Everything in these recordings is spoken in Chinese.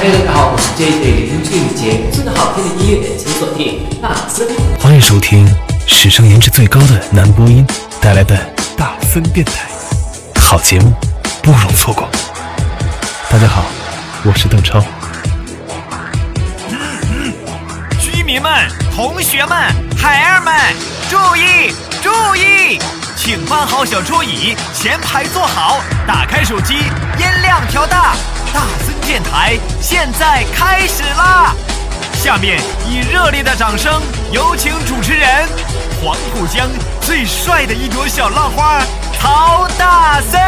Hello，大家好，我是 JJ 林俊杰，最好听的音乐，请锁定大森。欢迎收听史上颜值最高的男播音带来的大森电台，好节目不容错过。大家好，我是邓超。居民们、同学们、孩儿们，注意注意，请搬好小桌椅，前排坐好，打开手机，音量调大。大森电台现在开始啦！下面以热烈的掌声，有请主持人黄浦江最帅的一朵小浪花曹大森。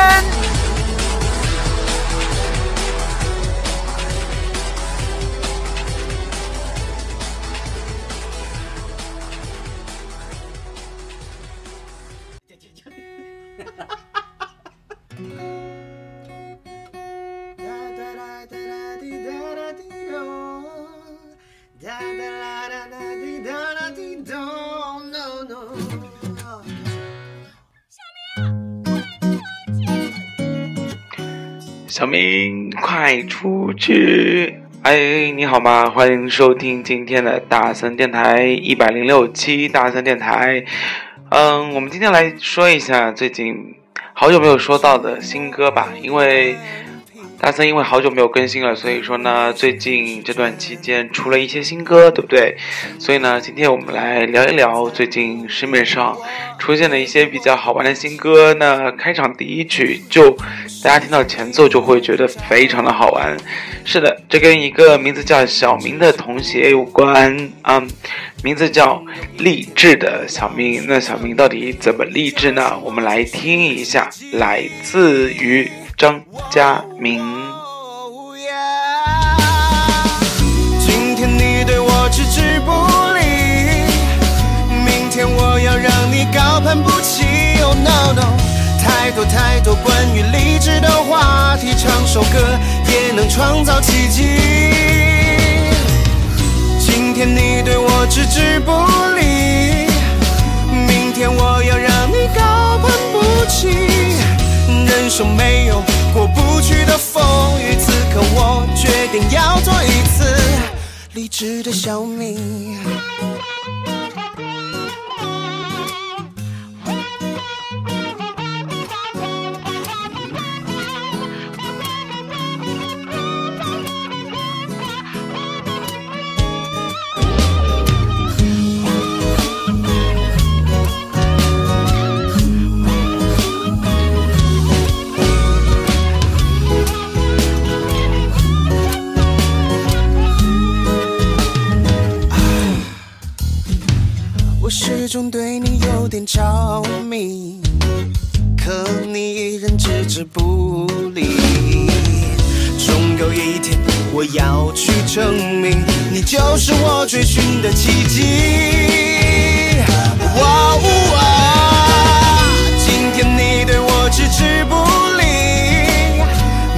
小明，快出去！哎，你好吗？欢迎收听今天的大森电台一百零六期大森电台。嗯，我们今天来说一下最近好久没有说到的新歌吧，因为。大森因为好久没有更新了，所以说呢，最近这段期间出了一些新歌，对不对？所以呢，今天我们来聊一聊最近市面上出现的一些比较好玩的新歌。那开场第一曲就大家听到前奏就会觉得非常的好玩。是的，这跟一个名字叫小明的同学有关啊，名字叫励志的小明。那小明到底怎么励志呢？我们来听一下，来自于。张嘉明。今天你对我置之不理，明天我要让你高攀不起。Oh no no，太多太多关于励志的话题，唱首歌也能创造奇迹。今天你对我置之不理，明天我要让你高攀不起。人生没有过不去的风雨，此刻我决定要做一次理智的小明。终对你有点着迷，可你依然置之不理。终有一天，我要去证明，你就是我追寻的奇迹。哇呜啊！今天你对我置之不理，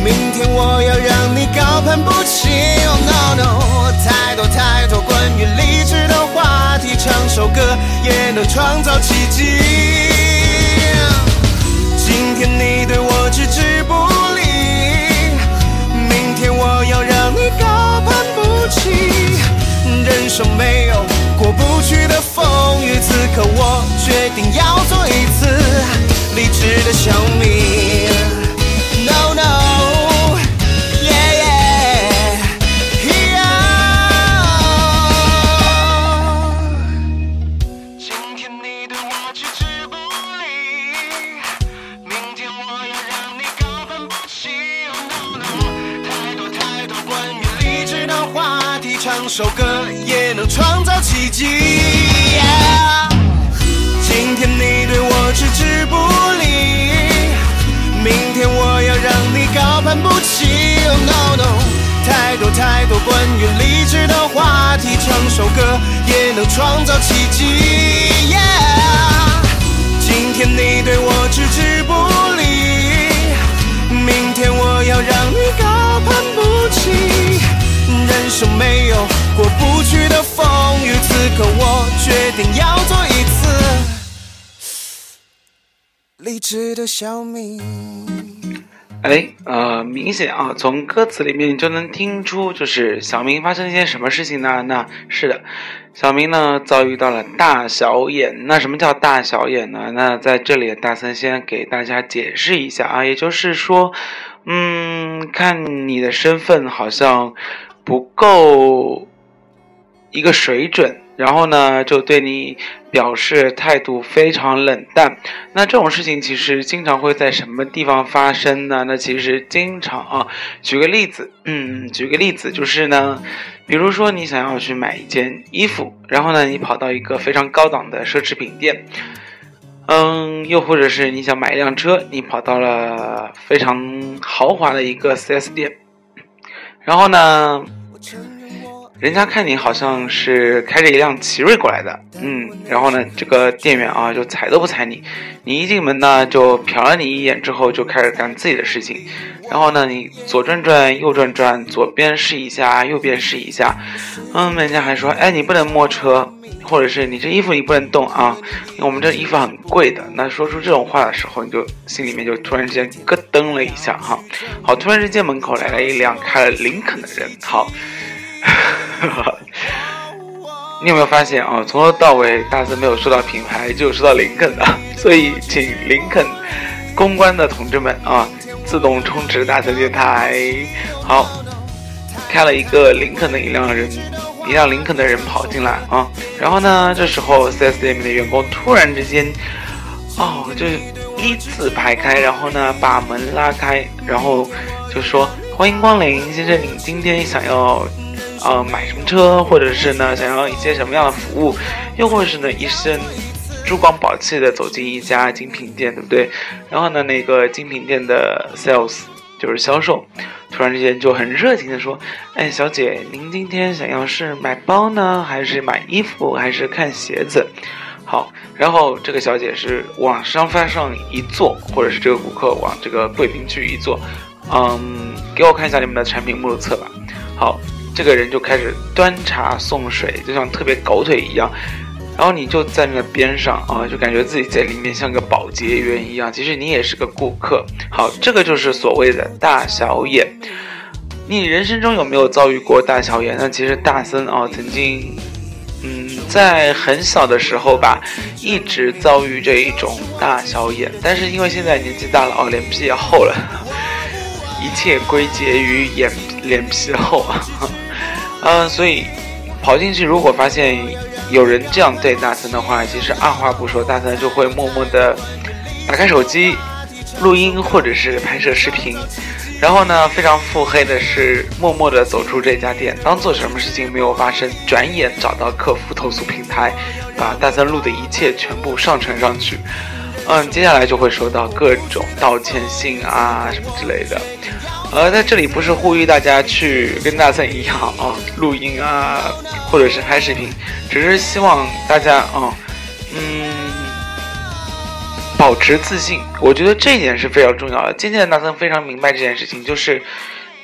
明天我要让你高攀不起。Oh no no，太多太多关于你，首歌。也能创造奇迹。今天你对我置之不理，明天我要让你高攀不起。人生没有过不去的风雨，此刻我决定要做一次励志的小米。首歌也能创造奇迹。今天你对我置之不理，明天我要让你高攀不起。Oh no no，太多太多关于励志的话题，唱首歌也能创造奇迹。今天你对我置之不理，明天我要让你高攀不起。人生没有过不去的风雨，此刻我决定要做一次励志的小米。哎，呃，明显啊，从歌词里面你就能听出，就是小明发生了一件什么事情呢？那是的，小明呢遭遇到了大小眼。那什么叫大小眼呢？那在这里，大森先给大家解释一下啊，也就是说，嗯，看你的身份好像不够一个水准。然后呢，就对你表示态度非常冷淡。那这种事情其实经常会在什么地方发生呢？那其实经常啊，举个例子，嗯，举个例子就是呢，比如说你想要去买一件衣服，然后呢，你跑到一个非常高档的奢侈品店，嗯，又或者是你想买一辆车，你跑到了非常豪华的一个 4S 店，然后呢。人家看你好像是开着一辆奇瑞过来的，嗯，然后呢，这个店员啊就踩都不踩你，你一进门呢就瞟了你一眼之后就开始干自己的事情，然后呢你左转转右转转，左边试一下，右边试一下，嗯，人家还说，哎，你不能摸车，或者是你这衣服你不能动啊，我们这衣服很贵的。那说出这种话的时候，你就心里面就突然之间咯噔了一下哈，好，突然之间门口来了一辆开了林肯的人，好。你有没有发现啊？从头到尾，大森没有说到品牌，就说到林肯的。所以，请林肯公关的同志们啊，自动充值大森电台。好，开了一个林肯的一辆人，一辆林肯的人跑进来啊。然后呢，这时候 4S 店里面的员工突然之间，哦，就是一字排开，然后呢，把门拉开，然后就说：“欢迎光临，先生，您今天想要？”呃，买什么车，或者是呢，想要一些什么样的服务，又或者是呢，一身珠光宝气的走进一家精品店，对不对？然后呢，那个精品店的 sales 就是销售，突然之间就很热情的说：“哎，小姐，您今天想要是买包呢，还是买衣服，还是看鞋子？”好，然后这个小姐是往沙发上一坐，或者是这个顾客往这个贵宾区一坐，嗯，给我看一下你们的产品目录册吧。好。这个人就开始端茶送水，就像特别狗腿一样，然后你就在那边上啊，就感觉自己在里面像个保洁员一样。其实你也是个顾客。好，这个就是所谓的大小眼。你人生中有没有遭遇过大小眼？那其实大森啊，曾经，嗯，在很小的时候吧，一直遭遇这一种大小眼。但是因为现在年纪大了哦，脸皮也厚了，一切归结于眼脸皮厚。嗯，所以跑进去，如果发现有人这样对大森的话，其实二话不说，大森就会默默的打开手机录音或者是拍摄视频，然后呢，非常腹黑的是默默的走出这家店，当做什么事情没有发生，转眼找到客服投诉平台，把大森录的一切全部上传上去。嗯，接下来就会收到各种道歉信啊什么之类的。呃，在这里不是呼吁大家去跟大森一样啊，录音啊，或者是拍视频，只是希望大家啊，嗯，保持自信。我觉得这一点是非常重要的。渐渐的，大森非常明白这件事情，就是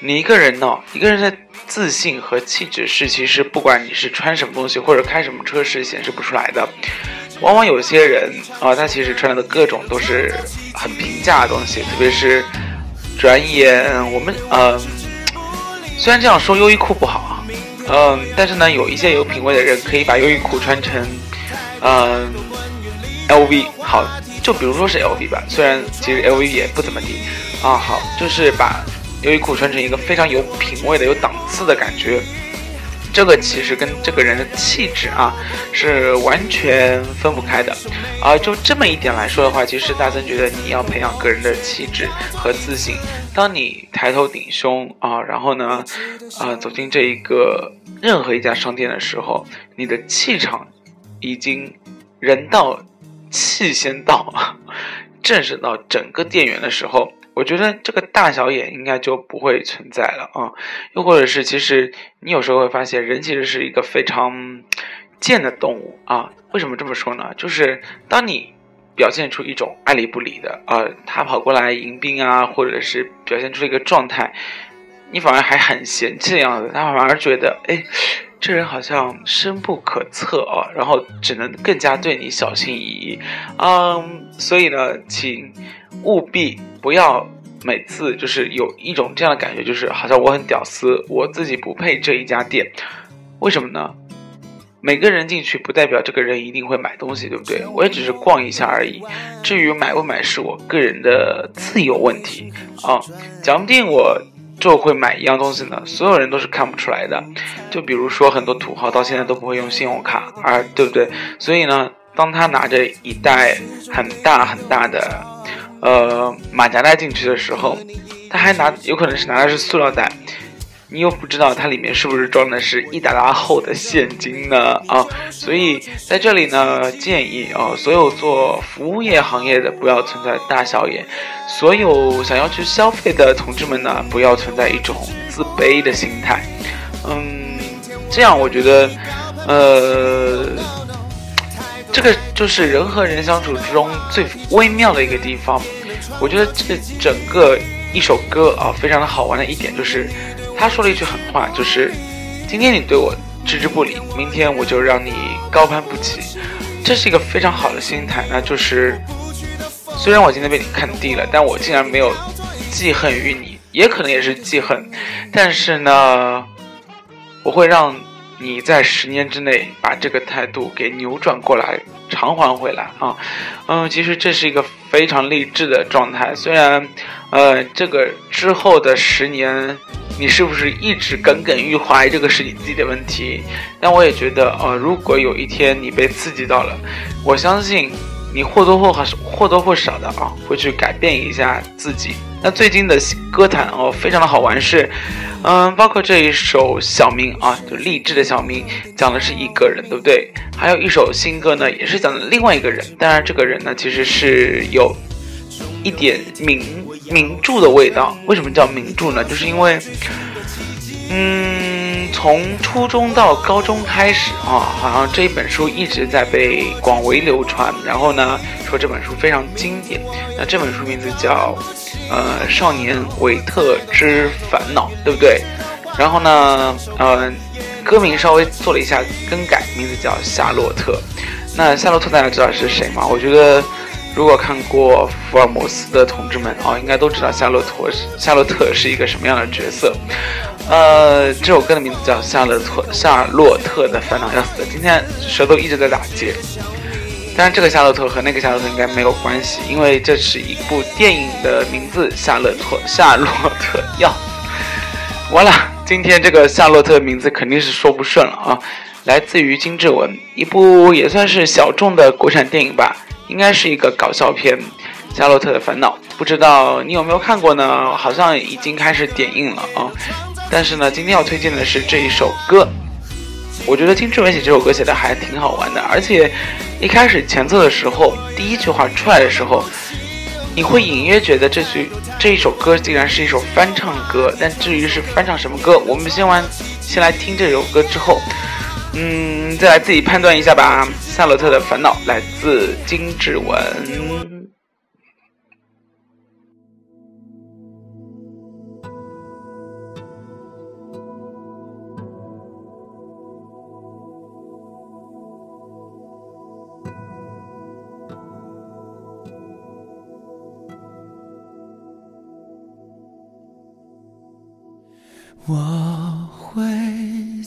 你一个人呢，一个人的自信和气质是，其实不管你是穿什么东西或者开什么车，是显示不出来的。往往有些人啊，他其实穿的各种都是很平价的东西，特别是。转眼，我们嗯，虽然这样说优衣库不好啊，嗯，但是呢，有一些有品位的人可以把优衣库穿成嗯 LV 好，就比如说是 LV 吧，虽然其实 LV 也不怎么地啊，好，就是把优衣库穿成一个非常有品位的、有档次的感觉。这个其实跟这个人的气质啊是完全分不开的，啊，就这么一点来说的话，其实大森觉得你要培养个人的气质和自信。当你抬头挺胸啊，然后呢，啊，走进这一个任何一家商店的时候，你的气场已经人到气先到，震慑到整个店员的时候。我觉得这个大小眼应该就不会存在了啊，又或者是，其实你有时候会发现，人其实是一个非常贱的动物啊。为什么这么说呢？就是当你表现出一种爱理不理的啊，他跑过来迎宾啊，或者是表现出一个状态，你反而还很嫌弃的样子，他反而觉得，哎，这人好像深不可测啊，然后只能更加对你小心翼翼。嗯，所以呢，请务必。不要每次就是有一种这样的感觉，就是好像我很屌丝，我自己不配这一家店，为什么呢？每个人进去不代表这个人一定会买东西，对不对？我也只是逛一下而已。至于买不买是我个人的自由问题啊。讲不定我就会买一样东西呢，所有人都是看不出来的。就比如说很多土豪到现在都不会用信用卡，而对不对？所以呢，当他拿着一袋很大很大的呃马甲袋进去的时候，他还拿有可能是拿的是塑料袋。你又不知道它里面是不是装的是一沓沓厚的现金呢？啊，所以在这里呢，建议啊，所有做服务业行业的不要存在大小眼，所有想要去消费的同志们呢，不要存在一种自卑的心态。嗯，这样我觉得，呃，这个就是人和人相处之中最微妙的一个地方。我觉得这整个一首歌啊，非常的好玩的一点就是。他说了一句狠话，就是今天你对我置之不理，明天我就让你高攀不起。这是一个非常好的心态，那就是虽然我今天被你看低了，但我竟然没有记恨于你，也可能也是记恨，但是呢，我会让你在十年之内把这个态度给扭转过来，偿还回来啊。嗯，其实这是一个非常励志的状态，虽然呃，这个之后的十年。你是不是一直耿耿于怀？这个是你自己的问题。但我也觉得，呃，如果有一天你被刺激到了，我相信你或多或少、或多或少的啊，会去改变一下自己。那最近的歌坛哦，非常的好玩，是，嗯，包括这一首小明啊，就励志的小明，讲的是一个人，对不对？还有一首新歌呢，也是讲的另外一个人。当然，这个人呢，其实是有一点名。名著的味道，为什么叫名著呢？就是因为，嗯，从初中到高中开始啊，好像这一本书一直在被广为流传。然后呢，说这本书非常经典。那这本书名字叫《呃少年维特之烦恼》，对不对？然后呢，呃，歌名稍微做了一下更改，名字叫《夏洛特》。那夏洛特大家知道是谁吗？我觉得。如果看过福尔摩斯的同志们啊，应该都知道夏洛特是夏洛特是一个什么样的角色。呃，这首歌的名字叫《夏洛特夏洛特的烦恼》，要死，今天舌头一直在打结。但是，这个夏洛特和那个夏洛特应该没有关系，因为这是一部电影的名字《夏洛特夏洛特》。要完了，今天这个夏洛特的名字肯定是说不顺了啊！来自于金志文，一部也算是小众的国产电影吧。应该是一个搞笑片，《夏洛特的烦恼》，不知道你有没有看过呢？好像已经开始点映了啊！但是呢，今天要推荐的是这一首歌，我觉得金志文写这首歌写的还挺好玩的，而且一开始前奏的时候，第一句话出来的时候，你会隐约觉得这句这一首歌竟然是一首翻唱歌，但至于是翻唱什么歌，我们先完先来听这首歌之后。嗯，再来自己判断一下吧。夏洛特的烦恼来自金志文。我会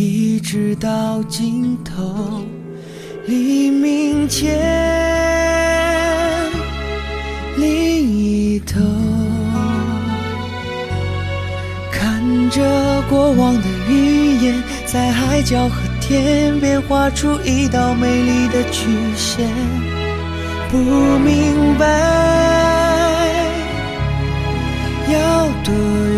一直到尽头，黎明前另一头，看着过往的云烟，在海角和天边画出一道美丽的曲线，不明白。要多远？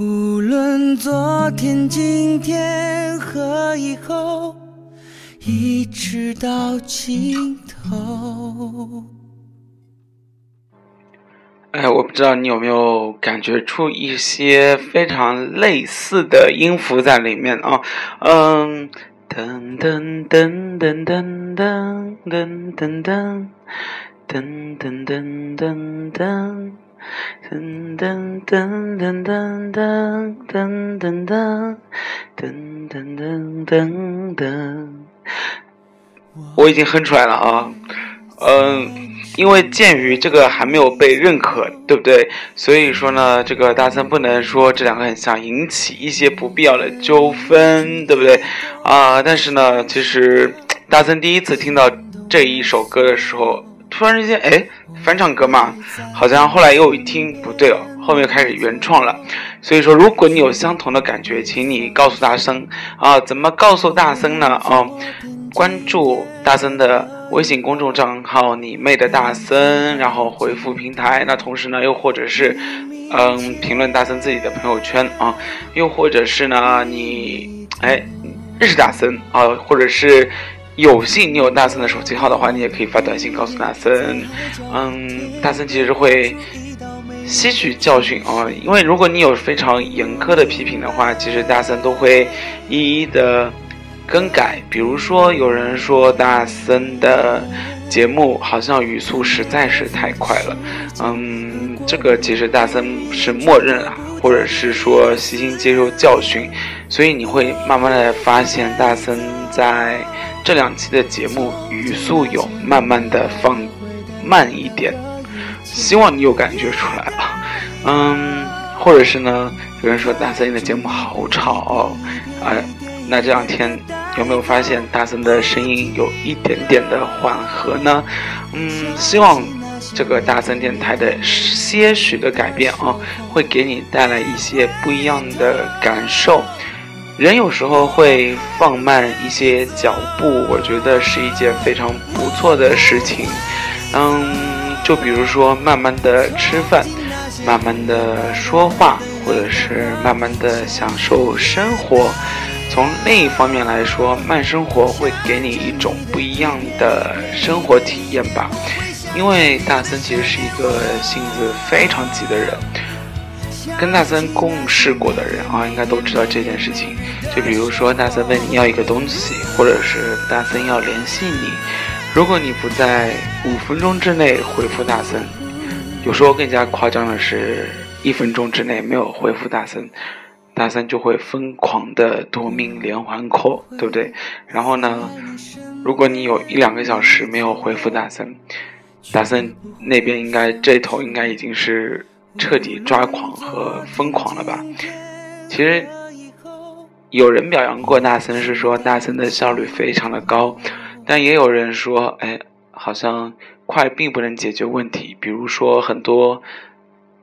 无论昨天、今天和以后，一直到尽头。哎，我不知道你有没有感觉出一些非常类似的音符在里面啊？嗯，噔噔噔噔噔噔噔噔噔噔噔噔噔噔。噔噔噔噔噔噔噔噔噔噔噔噔，我已经哼出来了啊，嗯，因为鉴于这个还没有被认可，对不对？所以说呢，这个大森不能说这两个很像，引起一些不必要的纠纷，对不对？啊，但是呢，其实大森第一次听到这一首歌的时候。突然之间，哎，翻唱歌嘛，好像后来又一听不对哦，后面开始原创了。所以说，如果你有相同的感觉，请你告诉大森啊，怎么告诉大森呢？啊，关注大森的微信公众账号“你妹的大森”，然后回复平台。那同时呢，又或者是，嗯，评论大森自己的朋友圈啊，又或者是呢，你哎认识大森啊，或者是。有幸你有大森的手机号的话，你也可以发短信告诉大森。嗯，大森其实会吸取教训啊，因为如果你有非常严苛的批评的话，其实大森都会一一的更改。比如说，有人说大森的节目好像语速实在是太快了，嗯，这个其实大森是默认啊，或者是说悉心接受教训，所以你会慢慢的发现大森在。这两期的节目语速有慢慢的放慢一点，希望你有感觉出来了，嗯，或者是呢，有人说大森你的节目好吵，啊，那这两天有没有发现大森的声音有一点点的缓和呢？嗯，希望这个大森电台的些许的改变啊，会给你带来一些不一样的感受。人有时候会放慢一些脚步，我觉得是一件非常不错的事情。嗯，就比如说慢慢的吃饭，慢慢的说话，或者是慢慢的享受生活。从另一方面来说，慢生活会给你一种不一样的生活体验吧。因为大森其实是一个性子非常急的人。跟大森共事过的人啊，应该都知道这件事情。就比如说，大森问你要一个东西，或者是大森要联系你，如果你不在五分钟之内回复大森，有时候更加夸张的是，一分钟之内没有回复大森，大森就会疯狂的夺命连环 call，对不对？然后呢，如果你有一两个小时没有回复大森，大森那边应该这头应该已经是。彻底抓狂和疯狂了吧？其实有人表扬过纳森，是说纳森的效率非常的高，但也有人说，哎，好像快并不能解决问题。比如说很多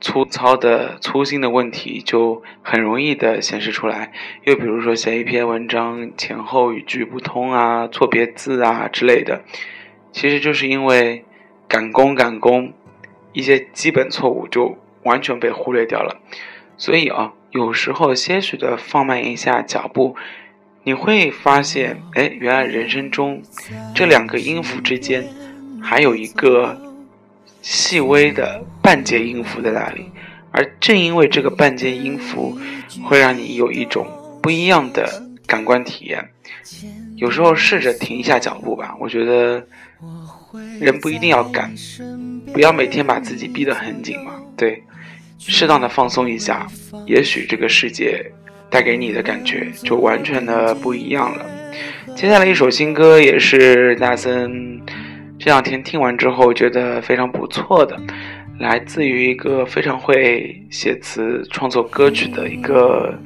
粗糙的、粗心的问题就很容易的显示出来。又比如说写一篇文章前后语句不通啊、错别字啊之类的，其实就是因为赶工赶工，一些基本错误就完全被忽略掉了。所以啊，有时候些许的放慢一下脚步，你会发现，哎，原来人生中这两个音符之间还有一个。细微的半截音符在那里，而正因为这个半截音符，会让你有一种不一样的感官体验。有时候试着停一下脚步吧，我觉得人不一定要赶，不要每天把自己逼得很紧嘛。对，适当的放松一下，也许这个世界带给你的感觉就完全的不一样了。接下来一首新歌也是大森。这两天听完之后，觉得非常不错的，来自于一个非常会写词、创作歌曲的一个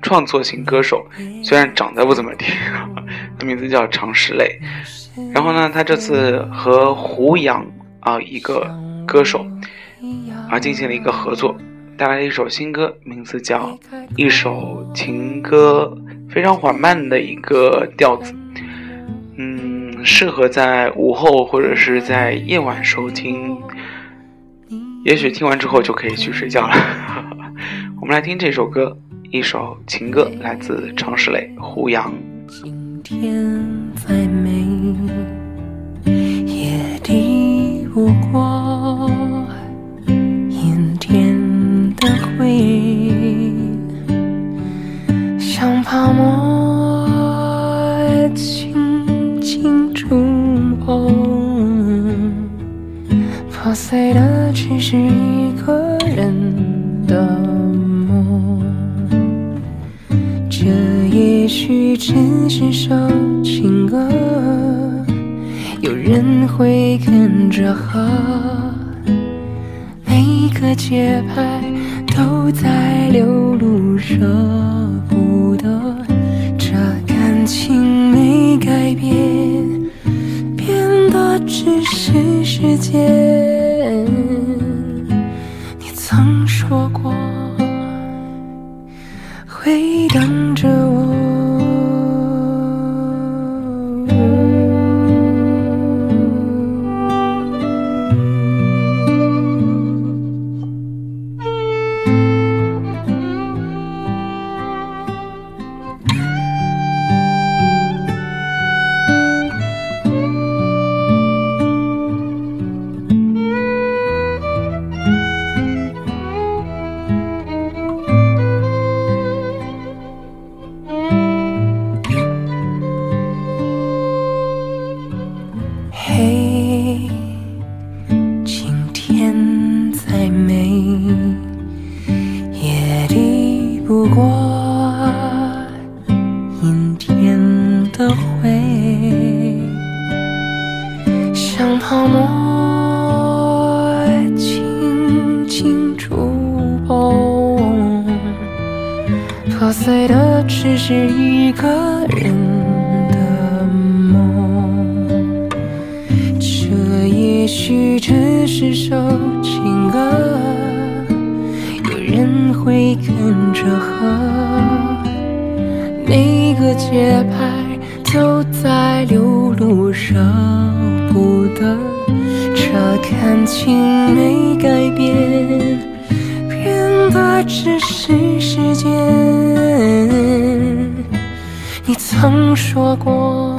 创作型歌手，虽然长得不怎么地，名字叫常石磊。然后呢，他这次和胡杨啊一个歌手而进行了一个合作，带来了一首新歌，名字叫一首情歌，非常缓慢的一个调子。嗯适合在午后或者是在夜晚收听，也许听完之后就可以去睡觉了。我们来听这首歌，一首情歌，来自常石磊、胡杨。今天再美，也抵不过舍不得，这感情没改变，变的只是时间。你曾说过。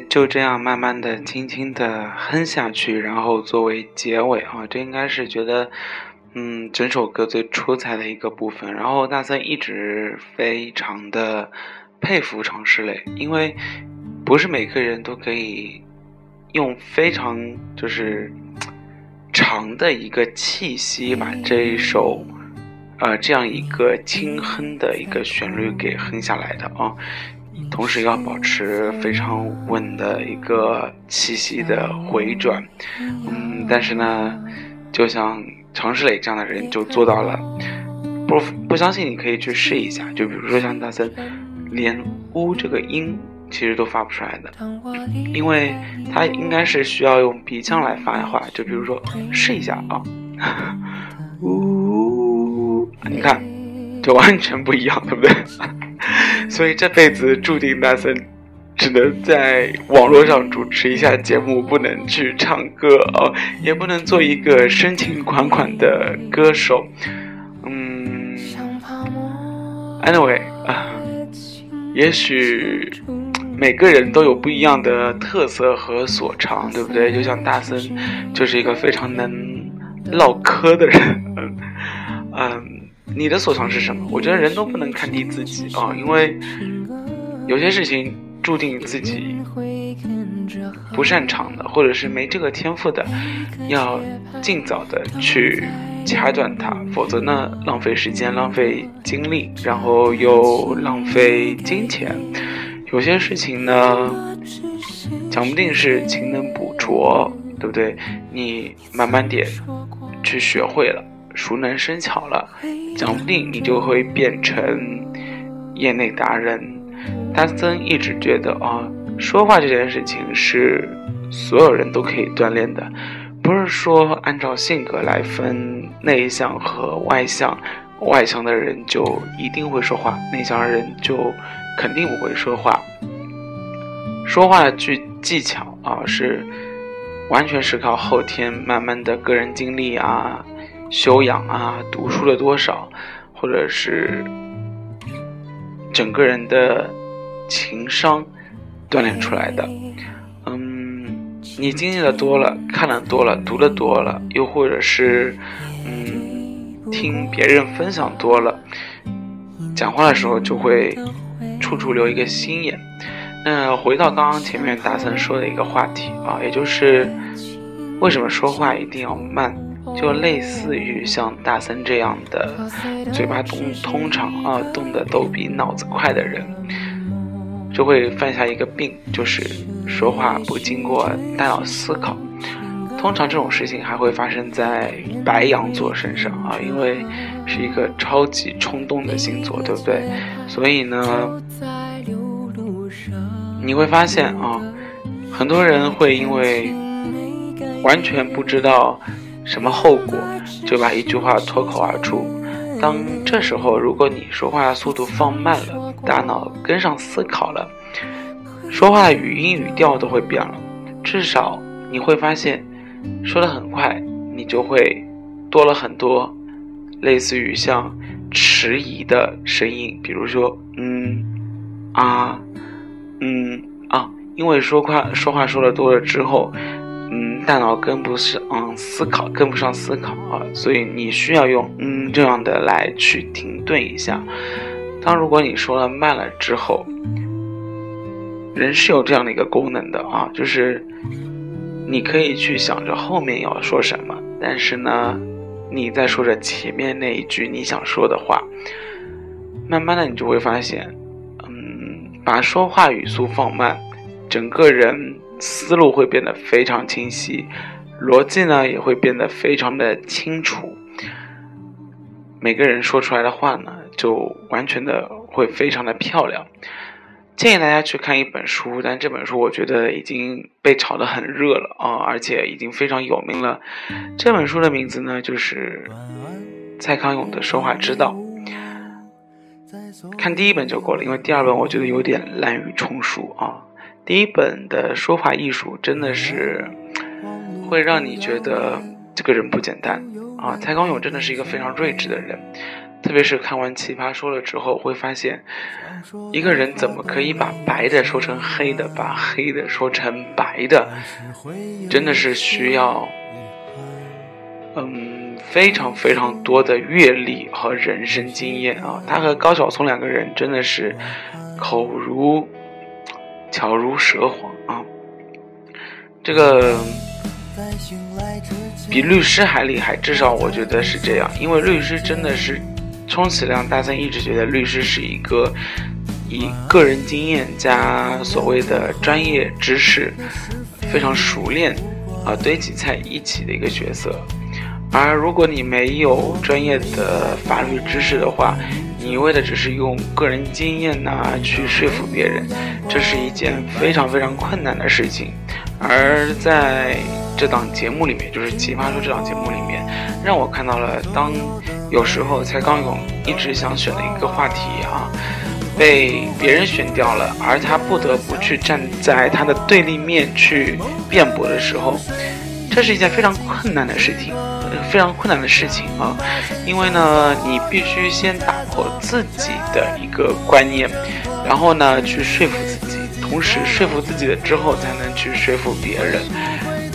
就这样慢慢的、轻轻的哼下去，然后作为结尾啊，这应该是觉得，嗯，整首歌最出彩的一个部分。然后大森一直非常的佩服常石磊，因为不是每个人都可以用非常就是长的一个气息把这一首。呃，这样一个轻哼的一个旋律给哼下来的啊，同时要保持非常稳的一个气息的回转，嗯，但是呢，就像常石磊这样的人就做到了，不不相信你可以去试一下，就比如说像大森，连呜这个音其实都发不出来的，因为他应该是需要用鼻腔来发的话，就比如说试一下啊，呜。你看，就完全不一样，对不对？所以这辈子注定大森只能在网络上主持一下节目，不能去唱歌哦，也不能做一个深情款款的歌手。嗯，anyway 啊，也许每个人都有不一样的特色和所长，对不对？就像大森就是一个非常能唠嗑的人，嗯。你的所长是什么？我觉得人都不能看低自己啊，因为有些事情注定自己不擅长的，或者是没这个天赋的，要尽早的去掐断它，否则呢，浪费时间、浪费精力，然后又浪费金钱。有些事情呢，讲不定是勤能补拙，对不对？你慢慢点去学会了。熟能生巧了，讲不定你就会变成业内达人。丹森一直觉得啊，说话这件事情是所有人都可以锻炼的，不是说按照性格来分内向和外向，外向的人就一定会说话，内向的人就肯定不会说话。说话的技技巧啊，是完全是靠后天慢慢的个人经历啊。修养啊，读书了多少，或者是整个人的情商锻炼出来的。嗯，你经历的多了，看的多了，读的多了，又或者是嗯，听别人分享多了，讲话的时候就会处处留一个心眼。那回到刚刚前面大森说的一个话题啊，也就是为什么说话一定要慢？就类似于像大森这样的嘴巴动通常啊动的都比脑子快的人，就会犯下一个病，就是说话不经过大脑思考。通常这种事情还会发生在白羊座身上啊，因为是一个超级冲动的星座，对不对？所以呢，你会发现啊，很多人会因为完全不知道。什么后果，就把一句话脱口而出。当这时候，如果你说话速度放慢了，大脑跟上思考了，说话的语音语调都会变了。至少你会发现，说的很快，你就会多了很多类似于像迟疑的声音，比如说嗯啊嗯啊，因为说话说话说的多了之后。嗯，大脑跟不上，思考跟不上思考啊，所以你需要用嗯这样的来去停顿一下。当如果你说了慢了之后，人是有这样的一个功能的啊，就是你可以去想着后面要说什么，但是呢，你在说着前面那一句你想说的话，慢慢的你就会发现，嗯，把说话语速放慢，整个人。思路会变得非常清晰，逻辑呢也会变得非常的清楚。每个人说出来的话呢，就完全的会非常的漂亮。建议大家去看一本书，但这本书我觉得已经被炒得很热了啊，而且已经非常有名了。这本书的名字呢，就是蔡康永的说话之道。看第一本就够了，因为第二本我觉得有点滥竽充数啊。第一本的说话艺术真的是会让你觉得这个人不简单啊！蔡康永真的是一个非常睿智的人，特别是看完《奇葩说》了之后，会发现，一个人怎么可以把白的说成黑的，把黑的说成白的，真的是需要，嗯，非常非常多的阅历和人生经验啊。他和高晓松两个人真的是口如巧如蛇黄啊，这个。比律师还厉害，至少我觉得是这样。因为律师真的是，充其量大森一直觉得律师是一个以个人经验加所谓的专业知识非常熟练啊堆积在一起的一个角色。而如果你没有专业的法律知识的话，你为的只是用个人经验呐去说服别人，这是一件非常非常困难的事情。而在这档节目里面，就是《奇葩说》这档节目里面，让我看到了当有时候蔡康永一直想选的一个话题啊，被别人选掉了，而他不得不去站在他的对立面去辩驳的时候，这是一件非常困难的事情，非常困难的事情啊，因为呢，你必须先打破自己的一个观念，然后呢，去说服自己，同时说服自己了之后，才能去说服别人。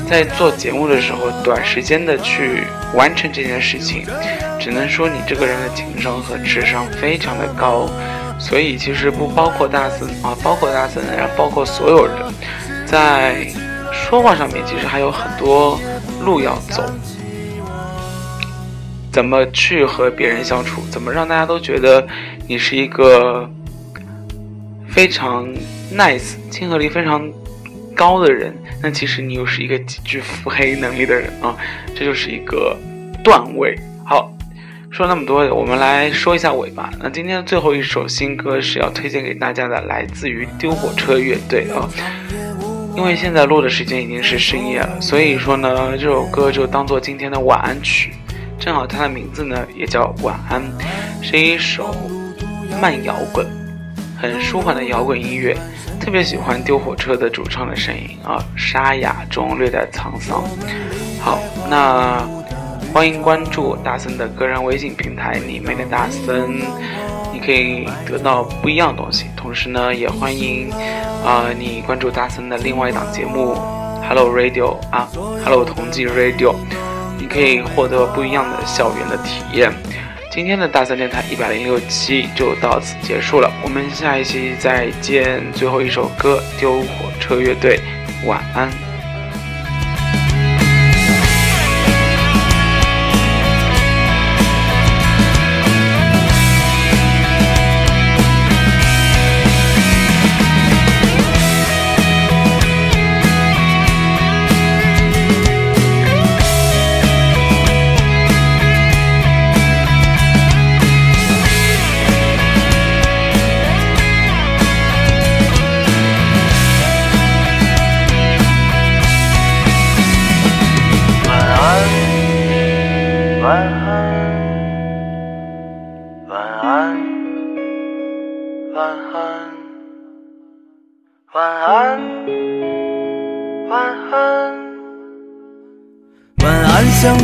在做节目的时候，短时间的去完成这件事情，只能说你这个人的情商和智商非常的高，所以其实不包括大森啊，包括大森，然后包括所有人，在说话上面其实还有很多路要走，怎么去和别人相处，怎么让大家都觉得你是一个非常 nice、亲和力非常。高的人，那其实你又是一个极具腹黑能力的人啊，这就是一个段位。好，说那么多，我们来说一下尾巴。那今天最后一首新歌是要推荐给大家的，来自于丢火车乐队啊。因为现在录的时间已经是深夜了，所以说呢，这首歌就当做今天的晚安曲。正好它的名字呢也叫晚安，是一首慢摇滚，很舒缓的摇滚音乐。特别喜欢丢火车的主唱的声音啊，沙哑中略带沧桑。好，那欢迎关注大森的个人微信平台“里面的大森”，你可以得到不一样的东西。同时呢，也欢迎啊你关注大森的另外一档节目 “Hello Radio” 啊，“Hello 同济 Radio”，可以获得不一样的校园的体验。今天的大三电台一百零六期就到此结束了，我们下一期再见。最后一首歌，丢火车乐队，晚安。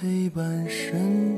陪伴身边。